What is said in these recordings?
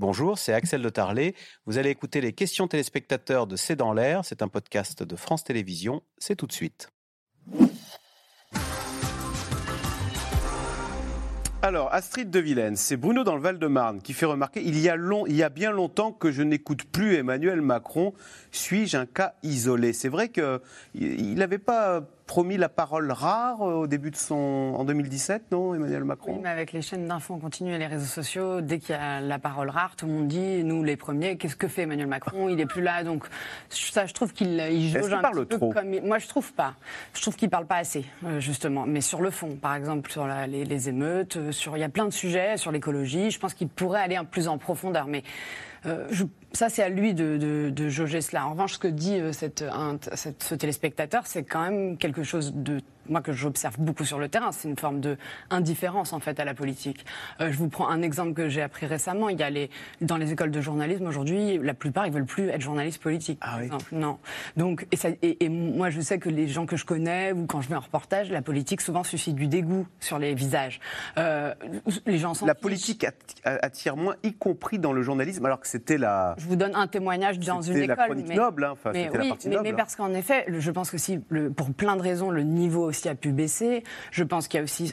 Bonjour, c'est Axel de Tarlet. Vous allez écouter les questions téléspectateurs de C'est dans l'air. C'est un podcast de France Télévisions. C'est tout de suite. Alors, Astrid de Villene, c'est Bruno dans le Val-de-Marne qui fait remarquer il y, a long, il y a bien longtemps que je n'écoute plus Emmanuel Macron. Suis-je un cas isolé? C'est vrai qu'il n'avait pas promis la parole rare euh, au début de son. en 2017, non, Emmanuel Macron? Oui, mais avec les chaînes d'infos en continu et les réseaux sociaux, dès qu'il y a la parole rare, tout le monde dit, nous les premiers, qu'est-ce que fait Emmanuel Macron? Il n'est plus là, donc ça, je trouve qu'il il jauge un parle trop? comme. Moi, je trouve pas. Je trouve qu'il parle pas assez, euh, justement. Mais sur le fond, par exemple, sur les, émeutes, euh, sur il y a plein de sujets, sur l'écologie, je pense qu'il pourrait aller un plus en profondeur. Mais je ça, c'est à lui de, de, de, jauger cela. En revanche, ce que dit euh, cette, ce téléspectateur, c'est quand même quelque chose de moi que j'observe beaucoup sur le terrain, c'est une forme de indifférence en fait à la politique. Euh, je vous prends un exemple que j'ai appris récemment. Il y a les dans les écoles de journalisme aujourd'hui, la plupart ils veulent plus être journalistes politiques. Ah oui. Non. Donc et, ça, et, et, moi je sais que les gens que je connais ou quand je vais en reportage, la politique souvent suscite du dégoût sur les visages. Euh, les gens La politique attire moins, y compris dans le journalisme, alors que c'était la je vous donne un témoignage dans une école. La mais, noble, hein. enfin, mais, oui, la partie mais, mais, parce qu'en effet, je pense que si, le, pour plein de raisons, le niveau aussi a pu baisser. Je pense qu'il y a aussi,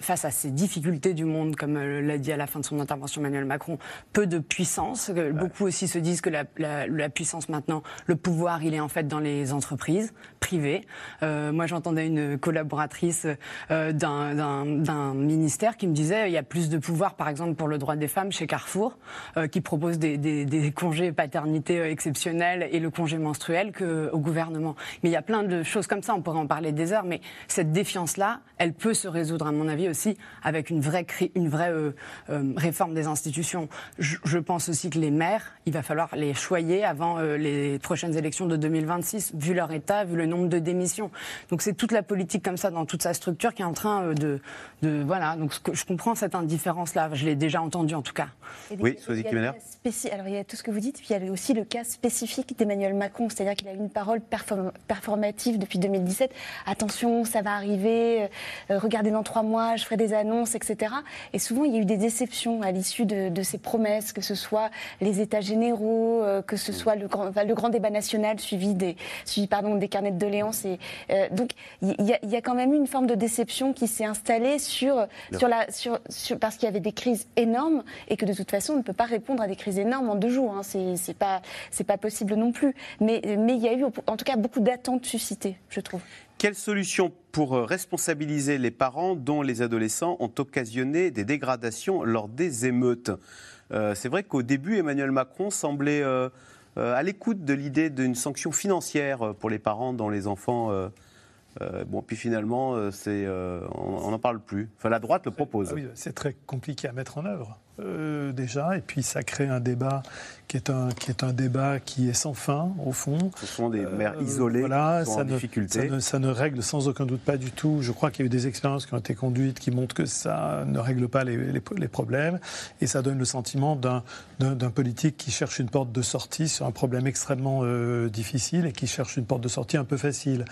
face à ces difficultés du monde, comme euh, l'a dit à la fin de son intervention Emmanuel Macron, peu de puissance. Ouais. Beaucoup aussi se disent que la, la, la, puissance maintenant, le pouvoir, il est en fait dans les entreprises privées. Euh, moi, j'entendais une collaboratrice euh, d'un ministère qui me disait il y a plus de pouvoir, par exemple, pour le droit des femmes chez Carrefour, euh, qui propose des, des, des congé paternité euh, exceptionnel et le congé menstruel qu'au gouvernement. Mais il y a plein de choses comme ça, on pourrait en parler des heures, mais cette défiance-là, elle peut se résoudre, à mon avis, aussi avec une vraie, une vraie euh, euh, réforme des institutions. Je, je, pense aussi que les maires, il va falloir les choyer avant euh, les prochaines élections de 2026, vu leur état, vu le nombre de démissions. Donc c'est toute la politique comme ça, dans toute sa structure, qui est en train euh, de, de voilà. Donc je comprends cette indifférence-là. Je l'ai déjà entendu en tout cas. Oui, Sophie Kimeler. Alors il y a tout ce que vous dites, puis il y a aussi le cas spécifique d'Emmanuel Macron, c'est-à-dire qu'il a une parole perform performative depuis 2017. Attention, ça va arriver, euh, regardez dans trois mois, je ferai des annonces, etc. Et souvent, il y a eu des déceptions à l'issue de, de, ces promesses, que ce soit les États généraux, euh, que ce soit le grand, enfin, le grand débat national suivi des, suivi, pardon, des carnets de doléances. Et, euh, donc, il y, a, il y, a, quand même eu une forme de déception qui s'est installée sur, sur la, sur, sur, parce qu'il y avait des crises énormes et que de toute façon, on ne peut pas répondre à des crises énormes en deux jours. Hein. C'est pas, possible non plus. Mais, mais il y a eu, en tout cas, beaucoup d'attentes suscitées, je trouve. Quelle solution pour responsabiliser les parents dont les adolescents ont occasionné des dégradations lors des émeutes? Euh, C'est vrai qu'au début, Emmanuel Macron semblait euh, euh, à l'écoute de l'idée d'une sanction financière pour les parents dont les enfants. Euh, bon, puis finalement, on n'en parle plus. Enfin, la droite le propose. Ah oui, c'est très compliqué à mettre en œuvre. Euh, déjà, et puis ça crée un débat qui est un, qui est un débat qui est sans fin, au fond. Ce sont des mères euh, isolées voilà, qui sont ça en ne, difficulté. Ça ne, ça ne, règle sans aucun doute pas du tout. Je crois qu'il y a eu des expériences qui ont été conduites qui montrent que ça ne règle pas les, les, les problèmes, et ça donne le sentiment d'un politique qui cherche une porte de sortie sur un problème extrêmement euh, difficile et qui cherche une porte de sortie un peu facile.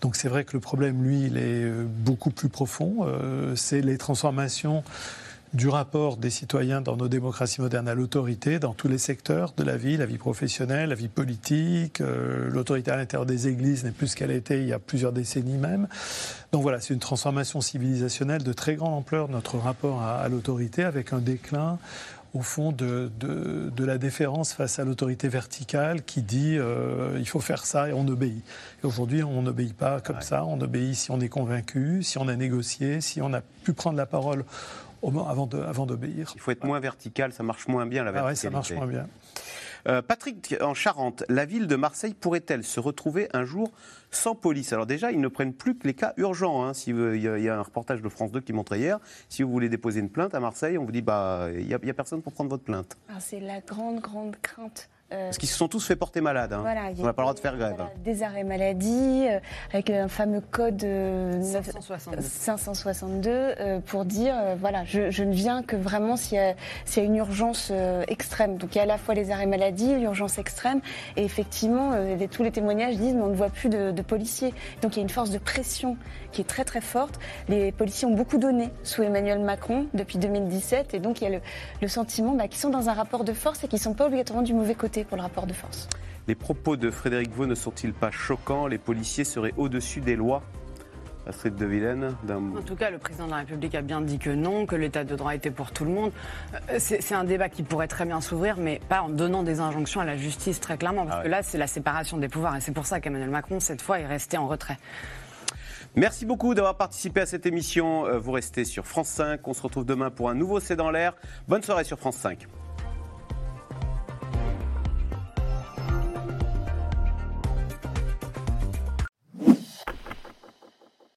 Donc c'est vrai que le problème, lui, il est beaucoup plus profond. Euh, c'est les transformations du rapport des citoyens dans nos démocraties modernes à l'autorité, dans tous les secteurs de la vie, la vie professionnelle, la vie politique, euh, l'autorité à l'intérieur des églises n'est plus ce qu'elle a été il y a plusieurs décennies même. Donc voilà, c'est une transformation civilisationnelle de très grande ampleur notre rapport à, à l'autorité, avec un déclin au fond de, de, de la déférence face à l'autorité verticale qui dit euh, il faut faire ça et on obéit. Et aujourd'hui, on n'obéit pas comme ouais. ça, on obéit si on est convaincu, si on a négocié, si on a pu prendre la parole avant d'obéir. Avant Il faut être moins vertical, ça marche moins bien la verticalité. Ah ouais, ça marche moins bien. Euh, Patrick, en Charente, la ville de Marseille pourrait-elle se retrouver un jour sans police? Alors déjà, ils ne prennent plus que les cas urgents. Hein. Si il y, a un reportage de France 2 qui montrait hier, si vous voulez déposer une plainte à Marseille, on vous dit bah il n'y a, a, personne pour prendre votre plainte. C'est la grande grande crainte Parce qu'ils se sont tous fait porter malade. Hein. Voilà, on n'a pas le droit de faire grève. des arrêts maladie, avec un fameux code 562, 562 pour dire voilà, je, je, ne viens que vraiment s'il y, y, a une urgence extrême. Donc il y a à la fois les arrêts maladie, l'urgence extrême, et effectivement, tous les témoignages disent mais on ne voit plus de, de policiers. Donc il y a une force de pression qui est très très forte. Les policiers ont beaucoup donné sous Emmanuel Macron depuis 2017 et donc il y a le, sentiment bah, qu'ils sont dans un rapport de force et qu'ils ne sont pas obligatoirement du mauvais côté pour le rapport de force. Les propos de Frédéric Vaux ne sont-ils pas choquants? Les policiers seraient au-dessus des lois? Astrid de Vilaine En tout cas, le président de la République a bien dit que non, que l'état de droit était pour tout le monde. Euh, c'est un débat qui pourrait très bien s'ouvrir, mais pas en donnant des injonctions à la justice très clairement, parce ah que là, c'est la séparation des pouvoirs. Et c'est pour ça qu'Emmanuel Macron, cette fois, est resté en retrait. Merci beaucoup d'avoir participé à cette émission. Euh, vous restez sur France 5. On se retrouve demain pour un nouveau C'est dans l'air. Bonne soirée sur France 5.